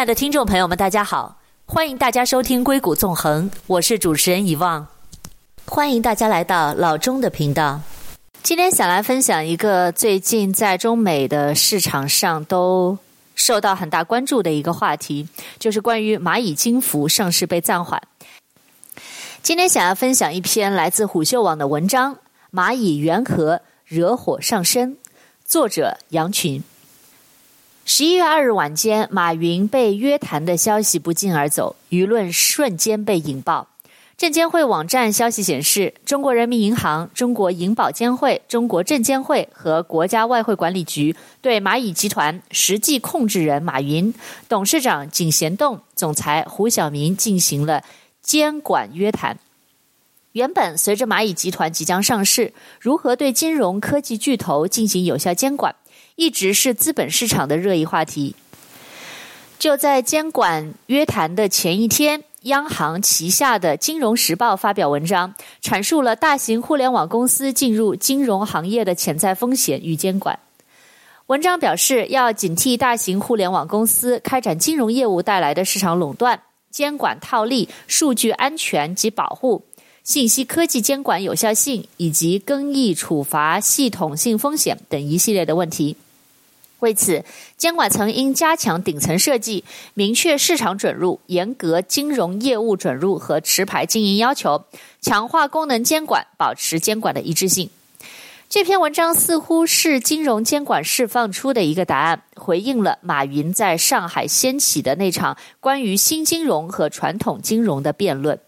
亲爱的听众朋友们，大家好，欢迎大家收听《硅谷纵横》，我是主持人遗忘，欢迎大家来到老钟的频道。今天想来分享一个最近在中美的市场上都受到很大关注的一个话题，就是关于蚂蚁金服上市被暂缓。今天想要分享一篇来自虎嗅网的文章，《蚂蚁缘何惹火上身》，作者杨群。十一月二日晚间，马云被约谈的消息不胫而走，舆论瞬间被引爆。证监会网站消息显示，中国人民银行、中国银保监会、中国证监会和国家外汇管理局对蚂蚁集团实际控制人马云、董事长井贤栋、总裁胡晓明进行了监管约谈。原本随着蚂蚁集团即将上市，如何对金融科技巨头进行有效监管，一直是资本市场的热议话题。就在监管约谈的前一天，央行旗下的《金融时报》发表文章，阐述了大型互联网公司进入金融行业的潜在风险与监管。文章表示，要警惕大型互联网公司开展金融业务带来的市场垄断、监管套利、数据安全及保护、信息科技监管有效性以及更易处罚系统性风险等一系列的问题。为此，监管层应加强顶层设计，明确市场准入，严格金融业务准入和持牌经营要求，强化功能监管，保持监管的一致性。这篇文章似乎是金融监管释放出的一个答案，回应了马云在上海掀起的那场关于新金融和传统金融的辩论。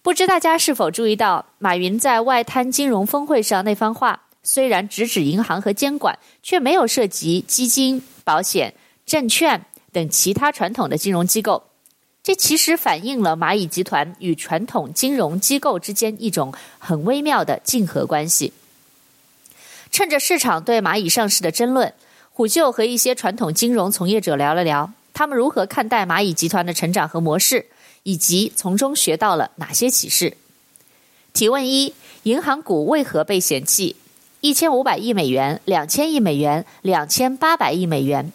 不知大家是否注意到，马云在外滩金融峰会上那番话？虽然直指银行和监管，却没有涉及基金、保险、证券等其他传统的金融机构。这其实反映了蚂蚁集团与传统金融机构之间一种很微妙的竞合关系。趁着市场对蚂蚁上市的争论，虎嗅和一些传统金融从业者聊了聊，他们如何看待蚂蚁集团的成长和模式，以及从中学到了哪些启示。提问一：银行股为何被嫌弃？一千五百亿美元、两千亿美元、两千八百亿美元。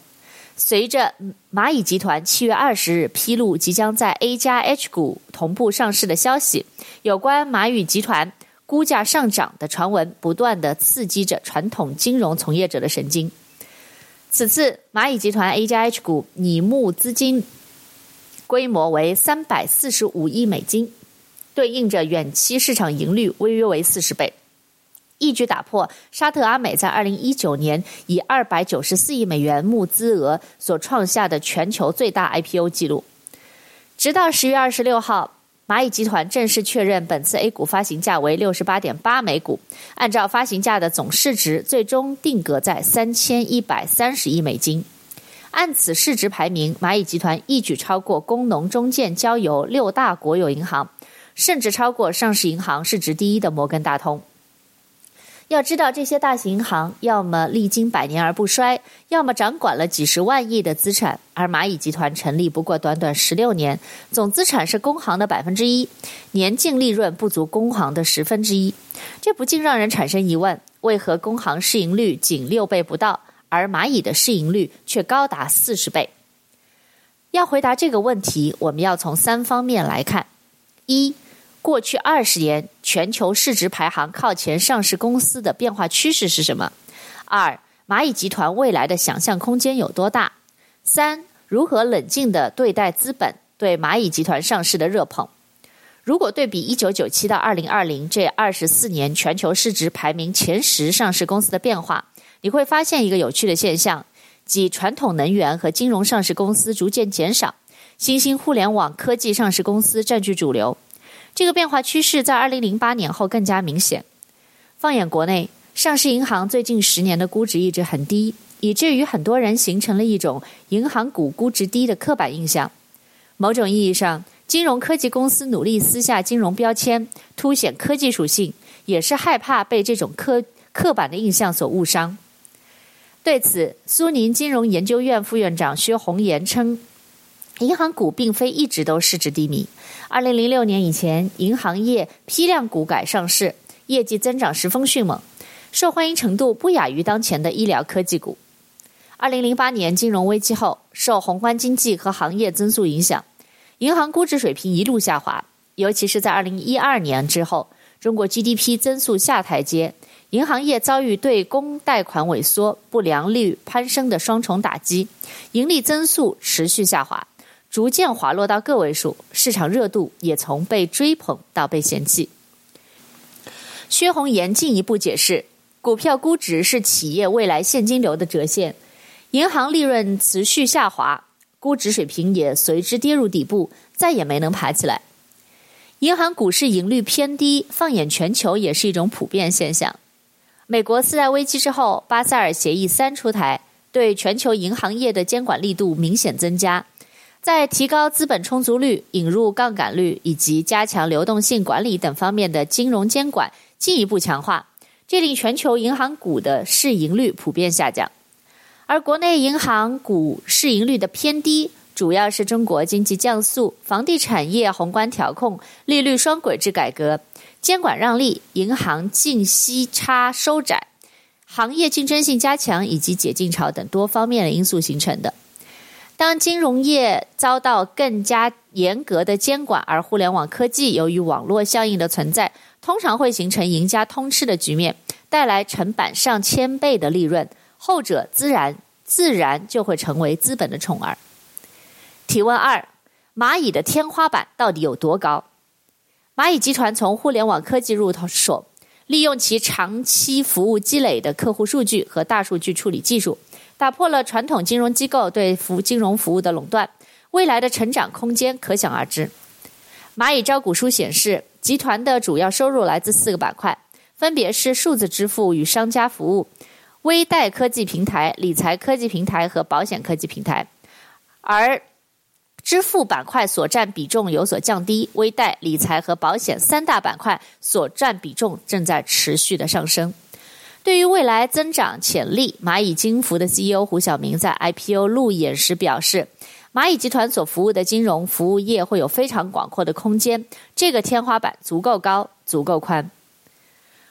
随着蚂蚁集团七月二十日披露即将在 A 加 H 股同步上市的消息，有关蚂蚁集团估价上涨的传闻不断地刺激着传统金融从业者的神经。此次蚂蚁集团 A 加 H 股拟募资金规模为三百四十五亿美金，对应着远期市场盈率微约为四十倍。一举打破沙特阿美在二零一九年以二百九十四亿美元募资额所创下的全球最大 IPO 记录。直到十月二十六号，蚂蚁集团正式确认本次 A 股发行价为六十八点八每股，按照发行价的总市值，最终定格在三千一百三十亿美金。按此市值排名，蚂蚁集团一举超过工农中建交油六大国有银行，甚至超过上市银行市值第一的摩根大通。要知道，这些大型银行要么历经百年而不衰，要么掌管了几十万亿的资产。而蚂蚁集团成立不过短短十六年，总资产是工行的百分之一，年净利润不足工行的十分之一。这不禁让人产生疑问：为何工行市盈率仅六倍不到，而蚂蚁的市盈率却高达四十倍？要回答这个问题，我们要从三方面来看：一。过去二十年，全球市值排行靠前上市公司的变化趋势是什么？二，蚂蚁集团未来的想象空间有多大？三，如何冷静地对待资本对蚂蚁集团上市的热捧？如果对比一九九七到二零二零这二十四年全球市值排名前十上市公司的变化，你会发现一个有趣的现象，即传统能源和金融上市公司逐渐减少，新兴互联网科技上市公司占据主流。这个变化趋势在二零零八年后更加明显。放眼国内，上市银行最近十年的估值一直很低，以至于很多人形成了一种银行股估值低的刻板印象。某种意义上，金融科技公司努力撕下金融标签，凸显科技属性，也是害怕被这种刻刻板的印象所误伤。对此，苏宁金融研究院副院长薛红岩称。银行股并非一直都市值低迷。二零零六年以前，银行业批量股改上市，业绩增长十分迅猛，受欢迎程度不亚于当前的医疗科技股。二零零八年金融危机后，受宏观经济和行业增速影响，银行估值水平一路下滑。尤其是在二零一二年之后，中国 GDP 增速下台阶，银行业遭遇对公贷款萎缩、不良率攀升的双重打击，盈利增速持续下滑，逐渐滑落到个位数，市场热度也从被追捧到被嫌弃。薛红岩进一步解释，股票估值是企业未来现金流的折现。银行利润持续下滑，估值水平也随之跌入底部，再也没能爬起来。银行股市盈率偏低，放眼全球也是一种普遍现象。美国次贷危机之后，巴塞尔协议三出台，对全球银行业的监管力度明显增加，在提高资本充足率、引入杠杆率以及加强流动性管理等方面的金融监管进一步强化，这令全球银行股的市盈率普遍下降。而国内银行股市盈率的偏低，主要是中国经济降速、房地产业宏观调控、利率双轨制改革、监管让利、银行净息差收窄、行业竞争性加强以及解禁潮等多方面的因素形成的。当金融业遭到更加严格的监管，而互联网科技由于网络效应的存在，通常会形成赢家通吃的局面，带来成百上千倍的利润。后者自然自然就会成为资本的宠儿。提问二：蚂蚁的天花板到底有多高？蚂蚁集团从互联网科技入手，利用其长期服务积累的客户数据和大数据处理技术，打破了传统金融机构对服金融服务的垄断。未来的成长空间可想而知。蚂蚁招股书显示，集团的主要收入来自四个板块，分别是数字支付与商家服务。微贷科技平台、理财科技平台和保险科技平台，而支付板块所占比重有所降低，微贷、理财和保险三大板块所占比重正在持续的上升。对于未来增长潜力，蚂蚁金服的 CEO 胡晓明在 IPO 路演时表示，蚂蚁集团所服务的金融服务业会有非常广阔的空间，这个天花板足够高，足够宽。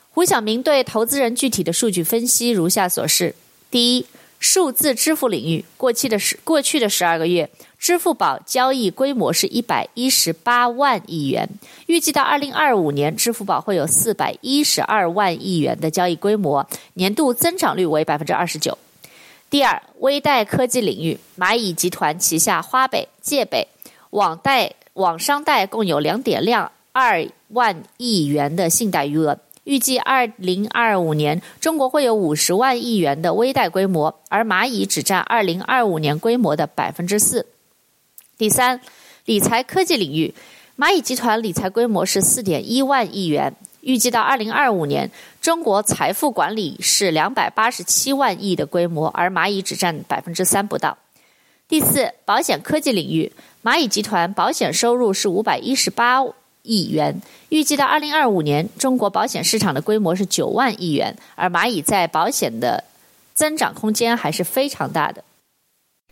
胡晓明对投资人具体的数据分析如下所示：第一，数字支付领域，过去的十过去的十二个月，支付宝交易规模是一百一十八万亿元，预计到二零二五年，支付宝会有四百一十二万亿元的交易规模，年度增长率为百分之二十九。第二，微贷科技领域，蚂蚁集团旗下花呗、借呗、网贷、网商贷共有两点两二万亿元的信贷余额。预计二零二五年，中国会有五十万亿元的微贷规模，而蚂蚁只占二零二五年规模的百分之四。第三，理财科技领域，蚂蚁集团理财规模是四点一万亿元，预计到二零二五年，中国财富管理是两百八十七万亿的规模，而蚂蚁只占百分之三不到。第四，保险科技领域，蚂蚁集团保险收入是五百一十八亿元，预计到二零二五年，中国保险市场的规模是九万亿元，而蚂蚁在保险的增长空间还是非常大的。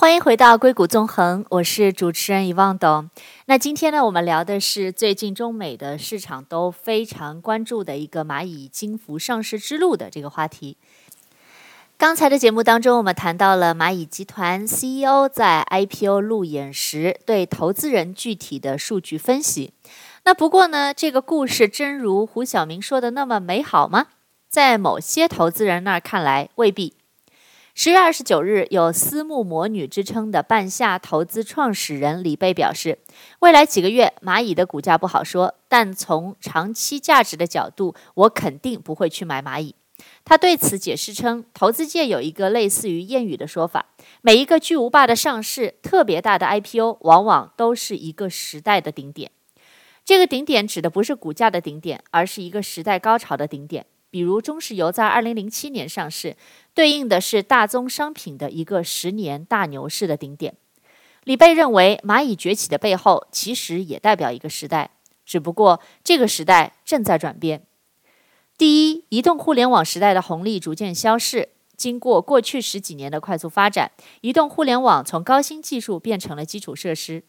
欢迎回到硅谷纵横，我是主持人遗忘董。那今天呢，我们聊的是最近中美的市场都非常关注的一个蚂蚁金服上市之路的这个话题。刚才的节目当中，我们谈到了蚂蚁集团 CEO 在 IPO 路演时对投资人具体的数据分析。那不过呢，这个故事真如胡晓明说的那么美好吗？在某些投资人那儿看来，未必。十月二十九日，有“私募魔女”之称的半夏投资创始人李贝表示，未来几个月蚂蚁的股价不好说，但从长期价值的角度，我肯定不会去买蚂蚁。他对此解释称，投资界有一个类似于谚语的说法：每一个巨无霸的上市、特别大的 IPO，往往都是一个时代的顶点。这个顶点指的不是股价的顶点，而是一个时代高潮的顶点。比如中石油在二零零七年上市，对应的是大宗商品的一个十年大牛市的顶点。李贝认为，蚂蚁崛起的背后其实也代表一个时代，只不过这个时代正在转变。第一，移动互联网时代的红利逐渐消逝。经过过去十几年的快速发展，移动互联网从高新技术变成了基础设施，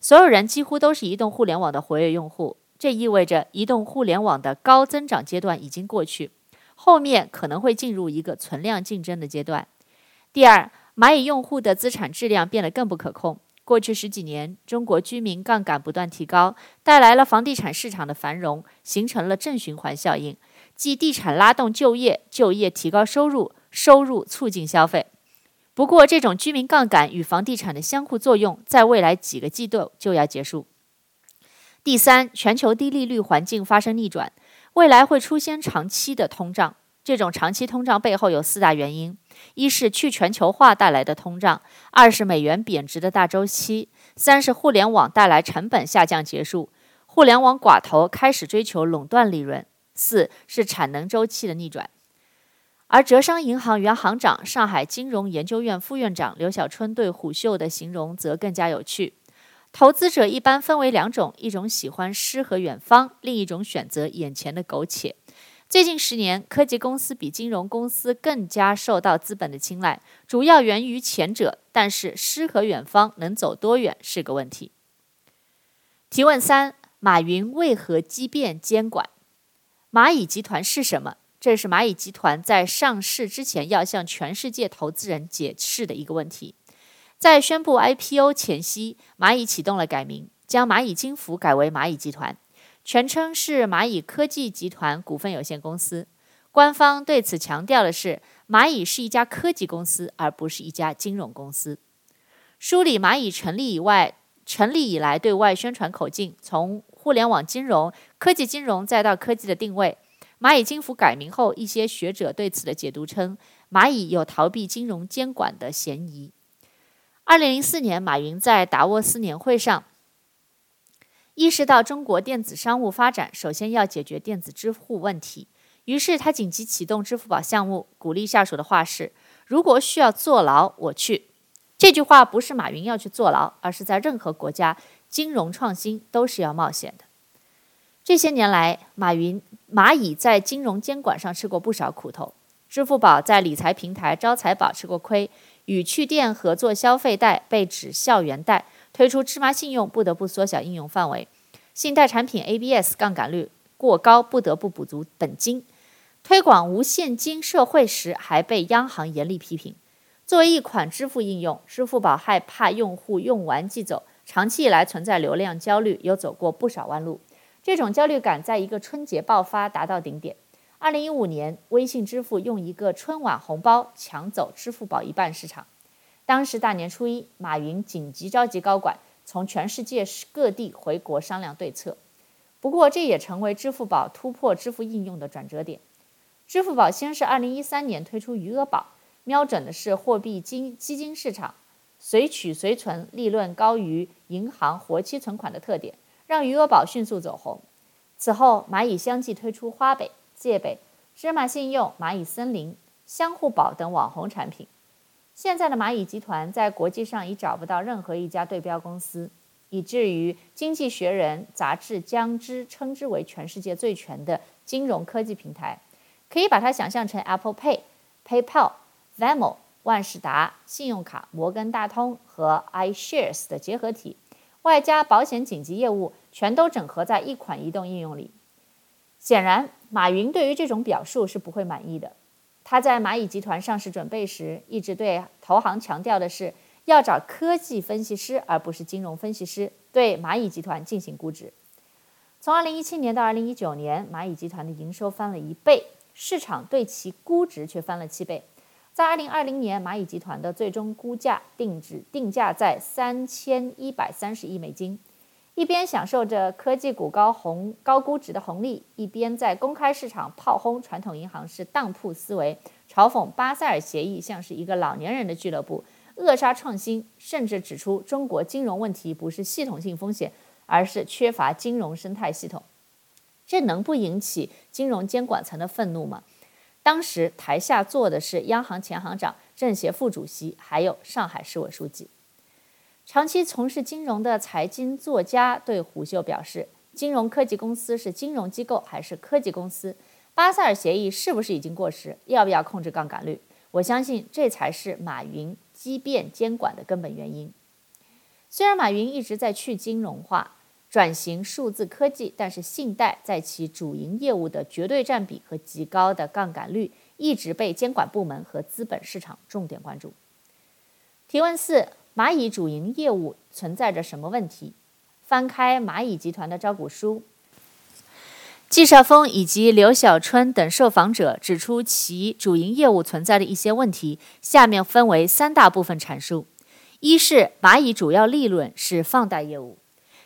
所有人几乎都是移动互联网的活跃用户。这意味着移动互联网的高增长阶段已经过去，后面可能会进入一个存量竞争的阶段。第二，蚂蚁用户的资产质量变得更不可控。过去十几年，中国居民杠杆不断提高，带来了房地产市场的繁荣，形成了正循环效应，即地产拉动就业，就业提高收入，收入促进消费。不过，这种居民杠杆与房地产的相互作用，在未来几个季度就要结束。第三，全球低利率环境发生逆转，未来会出现长期的通胀。这种长期通胀背后有四大原因：一是去全球化带来的通胀；二是美元贬值的大周期；三是互联网带来成本下降结束，互联网寡头开始追求垄断利润；四是产能周期的逆转。而浙商银行原行长、上海金融研究院副院长刘小春对虎嗅的形容则更加有趣：投资者一般分为两种，一种喜欢诗和远方，另一种选择眼前的苟且。最近十年，科技公司比金融公司更加受到资本的青睐，主要源于前者。但是，诗和远方能走多远是个问题。提问三：马云为何激变监管？蚂蚁集团是什么？这是蚂蚁集团在上市之前要向全世界投资人解释的一个问题。在宣布 IPO 前夕，蚂蚁启动了改名，将蚂蚁金服改为蚂蚁集团。全称是蚂蚁科技集团股份有限公司。官方对此强调的是，蚂蚁是一家科技公司，而不是一家金融公司。梳理蚂蚁成立以外，成立以来对外宣传口径，从互联网金融、科技金融再到科技的定位。蚂蚁金服改名后，一些学者对此的解读称，蚂蚁有逃避金融监管的嫌疑。二零零四年，马云在达沃斯年会上。意识到中国电子商务发展首先要解决电子支付问题，于是他紧急启动支付宝项目，鼓励下属的话是：“如果需要坐牢，我去。”这句话不是马云要去坐牢，而是在任何国家，金融创新都是要冒险的。这些年来，马云蚂蚁在金融监管上吃过不少苦头，支付宝在理财平台招财宝吃过亏，与趣店合作消费贷被指校园贷。推出芝麻信用，不得不缩小应用范围；信贷产品 ABS 杠杆率过高，不得不补足本金；推广无现金社会时，还被央行严厉批评。作为一款支付应用，支付宝害怕用户用完即走，长期以来存在流量焦虑，有走过不少弯路。这种焦虑感在一个春节爆发，达到顶点。二零一五年，微信支付用一个春晚红包抢走支付宝一半市场。当时大年初一，马云紧急召集高管，从全世界各地回国商量对策。不过，这也成为支付宝突破支付应用的转折点。支付宝先是2013年推出余额宝，瞄准的是货币金基金市场，随取随存，利润高于银行活期存款的特点，让余额宝迅速走红。此后，蚂蚁相继推出花呗、借呗、芝麻信用、蚂蚁森林、相互宝等网红产品。现在的蚂蚁集团在国际上已找不到任何一家对标公司，以至于《经济学人》杂志将之称之为全世界最全的金融科技平台。可以把它想象成 Apple Pay、PayPal、Venmo、万事达、信用卡、摩根大通和 iShares 的结合体，外加保险紧急业务，全都整合在一款移动应用里。显然，马云对于这种表述是不会满意的。他在蚂蚁集团上市准备时，一直对投行强调的是要找科技分析师，而不是金融分析师，对蚂蚁集团进行估值。从2017年到2019年，蚂蚁集团的营收翻了一倍，市场对其估值却翻了七倍。在2020年，蚂蚁集团的最终估价定值定价在三千一百三十亿美金。一边享受着科技股高红高估值的红利，一边在公开市场炮轰传统银行是当铺思维，嘲讽巴塞尔协议像是一个老年人的俱乐部，扼杀创新，甚至指出中国金融问题不是系统性风险，而是缺乏金融生态系统。这能不引起金融监管层的愤怒吗？当时台下坐的是央行前行长、政协副主席，还有上海市委书记。长期从事金融的财经作家对虎嗅表示：“金融科技公司是金融机构还是科技公司？巴塞尔协议是不是已经过时？要不要控制杠杆率？我相信这才是马云激变监管的根本原因。虽然马云一直在去金融化、转型数字科技，但是信贷在其主营业务的绝对占比和极高的杠杆率一直被监管部门和资本市场重点关注。”提问四。蚂蚁主营业务存在着什么问题？翻开蚂蚁集团的招股书，季少峰以及刘小春等受访者指出其主营业务存在的一些问题，下面分为三大部分阐述：一是蚂蚁主要利润是放贷业务。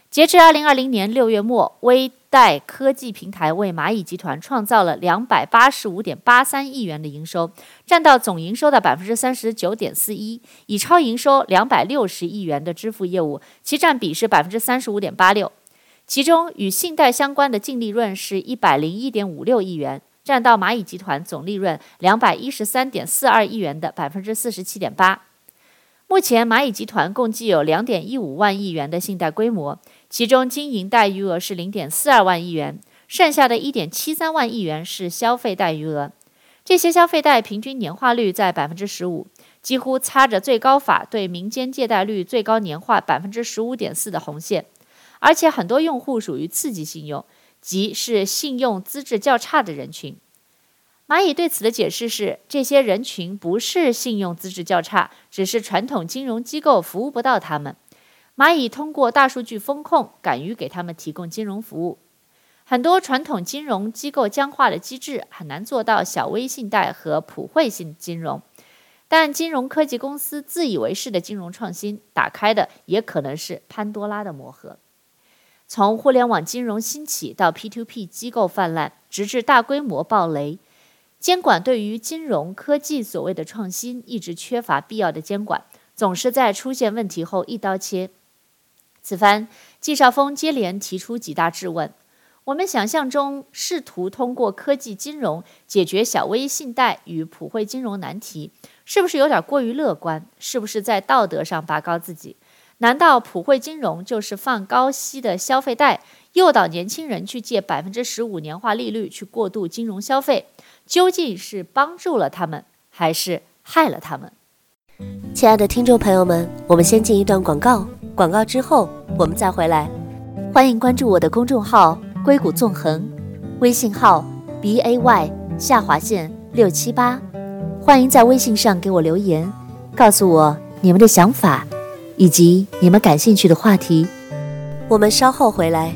截至二零二零年六月末，微贷科技平台为蚂蚁集团创造了两百八十五点八三亿元的营收，占到总营收的百分之三十九点四一。已超营收两百六十亿元的支付业务，其占比是百分之三十五点八六。其中与信贷相关的净利润是一百零一点五六亿元，占到蚂蚁集团总利润两百一十三点四二亿元的百分之四十七点八。目前，蚂蚁集团共计有两点一五万亿元的信贷规模。其中经营贷余额是零点四二万亿元，剩下的一点七三万亿元是消费贷余额。这些消费贷平均年化率在百分之十五，几乎擦着最高法对民间借贷率最高年化百分之十五点四的红线。而且很多用户属于次级信用，即是信用资质较差的人群。蚂蚁对此的解释是，这些人群不是信用资质较差，只是传统金融机构服务不到他们。蚂蚁通过大数据风控，敢于给他们提供金融服务。很多传统金融机构僵化的机制很难做到小微信贷和普惠性金融，但金融科技公司自以为是的金融创新，打开的也可能是潘多拉的魔盒。从互联网金融兴起到 P2P 机构泛滥，直至大规模暴雷，监管对于金融科技所谓的创新，一直缺乏必要的监管，总是在出现问题后一刀切。此番，季少峰接连提出几大质问：我们想象中试图通过科技金融解决小微信贷与普惠金融难题，是不是有点过于乐观？是不是在道德上拔高自己？难道普惠金融就是放高息的消费贷，诱导年轻人去借百分之十五年化利率去过度金融消费？究竟是帮助了他们，还是害了他们？亲爱的听众朋友们，我们先进一段广告。广告之后，我们再回来。欢迎关注我的公众号“硅谷纵横”，微信号 b a y 下划线六七八。欢迎在微信上给我留言，告诉我你们的想法以及你们感兴趣的话题。我们稍后回来。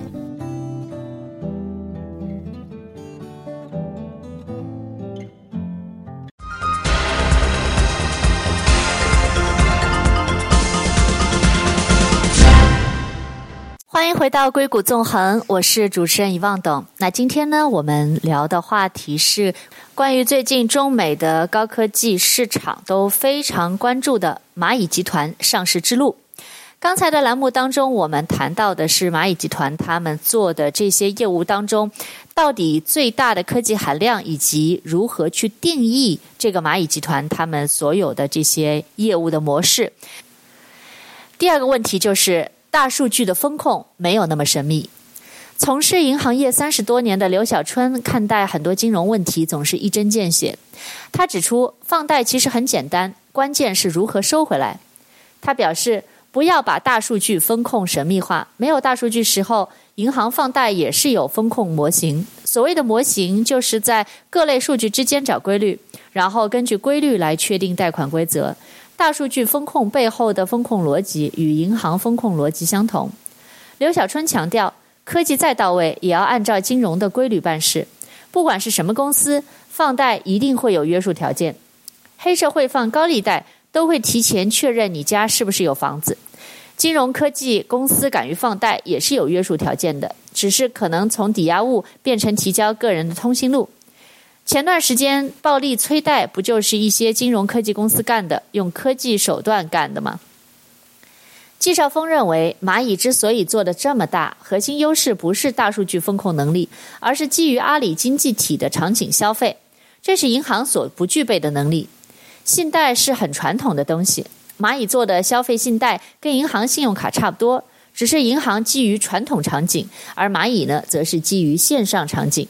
回到硅谷纵横，我是主持人遗忘董。那今天呢，我们聊的话题是关于最近中美的高科技市场都非常关注的蚂蚁集团上市之路。刚才的栏目当中，我们谈到的是蚂蚁集团他们做的这些业务当中，到底最大的科技含量，以及如何去定义这个蚂蚁集团他们所有的这些业务的模式。第二个问题就是。大数据的风控没有那么神秘。从事银行业三十多年的刘小春看待很多金融问题总是一针见血。他指出，放贷其实很简单，关键是如何收回来。他表示，不要把大数据风控神秘化。没有大数据时候，银行放贷也是有风控模型。所谓的模型，就是在各类数据之间找规律，然后根据规律来确定贷款规则。大数据风控背后的风控逻辑与银行风控逻辑相同。刘小春强调，科技再到位，也要按照金融的规律办事。不管是什么公司，放贷一定会有约束条件。黑社会放高利贷，都会提前确认你家是不是有房子。金融科技公司敢于放贷，也是有约束条件的，只是可能从抵押物变成提交个人的通讯录。前段时间暴力催贷，不就是一些金融科技公司干的，用科技手段干的吗？季少峰认为，蚂蚁之所以做得这么大，核心优势不是大数据风控能力，而是基于阿里经济体的场景消费，这是银行所不具备的能力。信贷是很传统的东西，蚂蚁做的消费信贷跟银行信用卡差不多，只是银行基于传统场景，而蚂蚁呢，则是基于线上场景。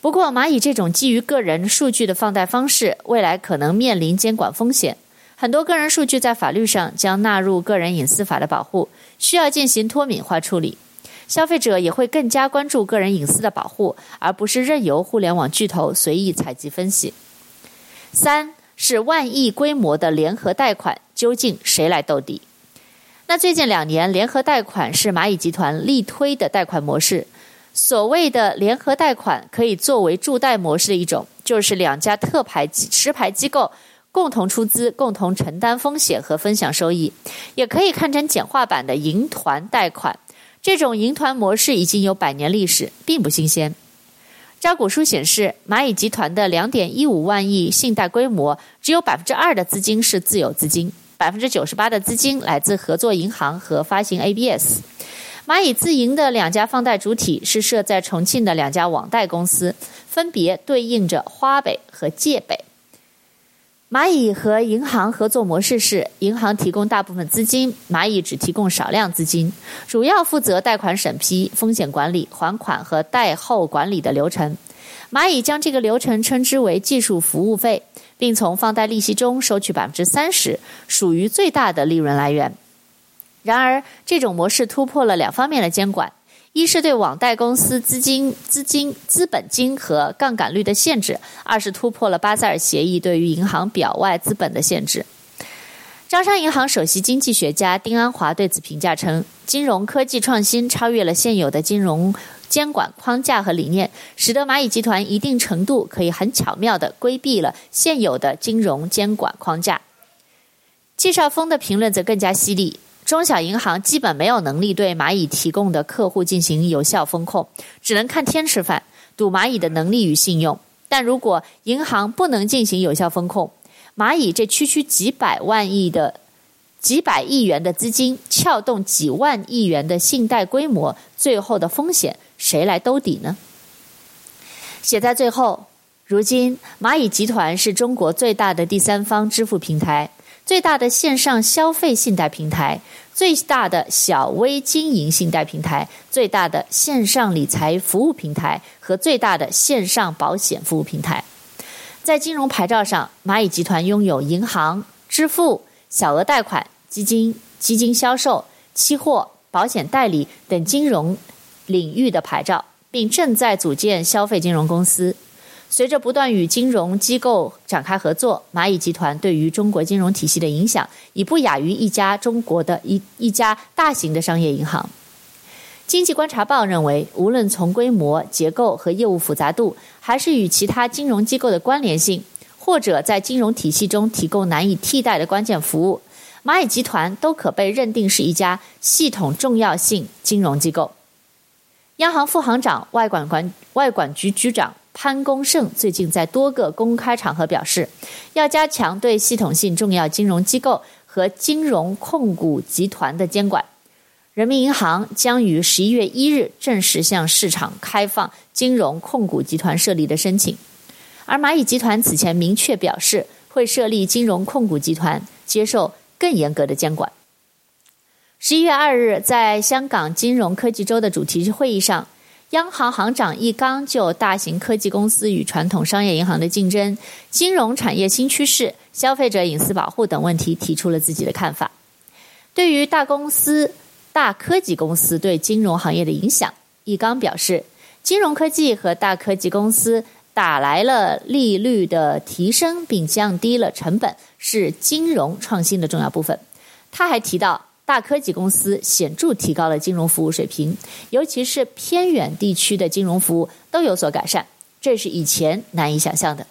不过，蚂蚁这种基于个人数据的放贷方式，未来可能面临监管风险。很多个人数据在法律上将纳入个人隐私法的保护，需要进行脱敏化处理。消费者也会更加关注个人隐私的保护，而不是任由互联网巨头随意采集分析。三是万亿规模的联合贷款，究竟谁来兜底？那最近两年，联合贷款是蚂蚁集团力推的贷款模式。所谓的联合贷款可以作为助贷模式的一种，就是两家特牌持牌机构共同出资、共同承担风险和分享收益，也可以看成简化版的银团贷款。这种银团模式已经有百年历史，并不新鲜。招股书显示，蚂蚁集团的两点一五万亿信贷规模，只有百分之二的资金是自有资金，百分之九十八的资金来自合作银行和发行 ABS。蚂蚁自营的两家放贷主体是设在重庆的两家网贷公司，分别对应着花呗和借呗。蚂蚁和银行合作模式是，银行提供大部分资金，蚂蚁只提供少量资金，主要负责贷款审批、风险管理、还款和贷后管理的流程。蚂蚁将这个流程称之为技术服务费，并从放贷利息中收取百分之三十，属于最大的利润来源。然而，这种模式突破了两方面的监管：一是对网贷公司资金、资金、资本金和杠杆率的限制；二是突破了巴塞尔协议对于银行表外资本的限制。招商银行首席经济学家丁安华对此评价称：“金融科技创新超越了现有的金融监管框架和理念，使得蚂蚁集团一定程度可以很巧妙地规避了现有的金融监管框架。”季少峰的评论则更加犀利。中小银行基本没有能力对蚂蚁提供的客户进行有效风控，只能看天吃饭，赌蚂蚁的能力与信用。但如果银行不能进行有效风控，蚂蚁这区区几百万亿的、几百亿元的资金，撬动几万亿元的信贷规模，最后的风险谁来兜底呢？写在最后，如今蚂蚁集团是中国最大的第三方支付平台。最大的线上消费信贷平台，最大的小微经营信贷平台，最大的线上理财服务平台和最大的线上保险服务平台。在金融牌照上，蚂蚁集团拥有银行、支付、小额贷款、基金、基金销售、期货、保险代理等金融领域的牌照，并正在组建消费金融公司。随着不断与金融机构展开合作，蚂蚁集团对于中国金融体系的影响已不亚于一家中国的一一家大型的商业银行。经济观察报认为，无论从规模、结构和业务复杂度，还是与其他金融机构的关联性，或者在金融体系中提供难以替代的关键服务，蚂蚁集团都可被认定是一家系统重要性金融机构。央行副行长、外管管外管局局长。潘功胜最近在多个公开场合表示，要加强对系统性重要金融机构和金融控股集团的监管。人民银行将于十一月一日正式向市场开放金融控股集团设立的申请，而蚂蚁集团此前明确表示会设立金融控股集团，接受更严格的监管。十一月二日，在香港金融科技周的主题会议上。央行行长易纲就大型科技公司与传统商业银行的竞争、金融产业新趋势、消费者隐私保护等问题提出了自己的看法。对于大公司、大科技公司对金融行业的影响，易纲表示，金融科技和大科技公司打来了利率的提升，并降低了成本，是金融创新的重要部分。他还提到。大科技公司显著提高了金融服务水平，尤其是偏远地区的金融服务都有所改善，这是以前难以想象的。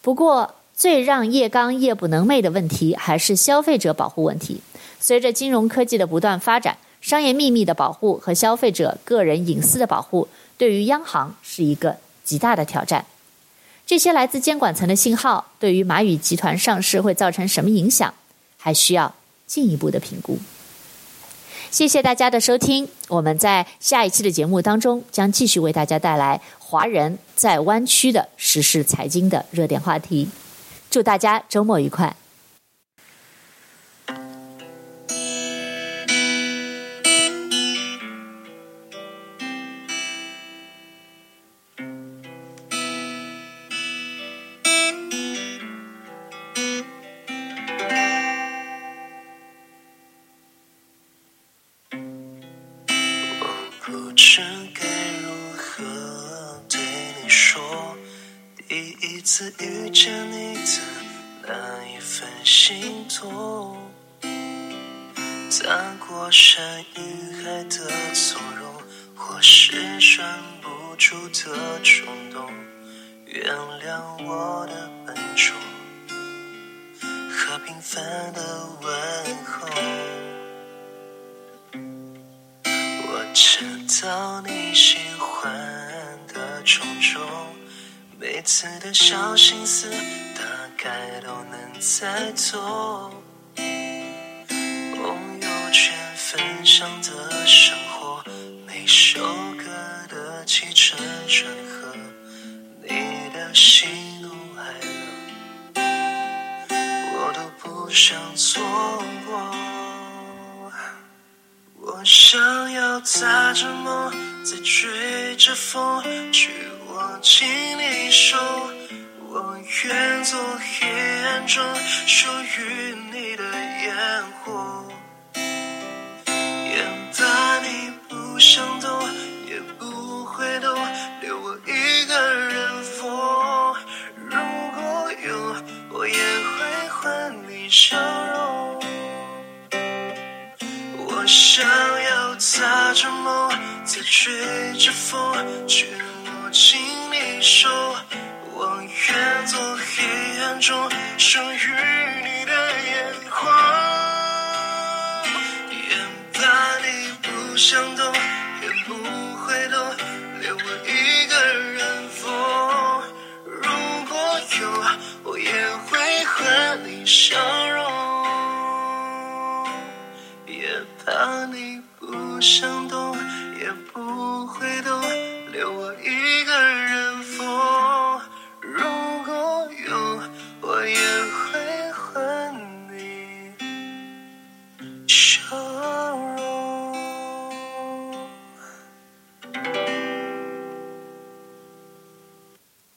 不过，最让叶刚夜不能寐的问题还是消费者保护问题。随着金融科技的不断发展，商业秘密的保护和消费者个人隐私的保护，对于央行是一个极大的挑战。这些来自监管层的信号，对于蚂蚁集团上市会造成什么影响，还需要进一步的评估。谢谢大家的收听，我们在下一期的节目当中将继续为大家带来华人在湾区的时事财经的热点话题。祝大家周末愉快！遇见你的那一份心动，踏过山与海的从容，或是忍不住的冲动，原谅我的笨拙和平凡的问候。每次的小心思大概都能猜透。分享的生活，每首歌的起承转合，你的喜怒哀乐，我都不想错过。我想要踏着梦，再追着风，去请你手。我愿做黑暗中属于你的烟火。怕你不想懂，也不会懂，留我一个人疯。如果有，我也会还你笑容。我想要踏着梦，再追着风，去握紧手。我愿做黑暗中属于你的烟火。不想懂，也不会懂，留我一个人疯。如果有，我也会和你相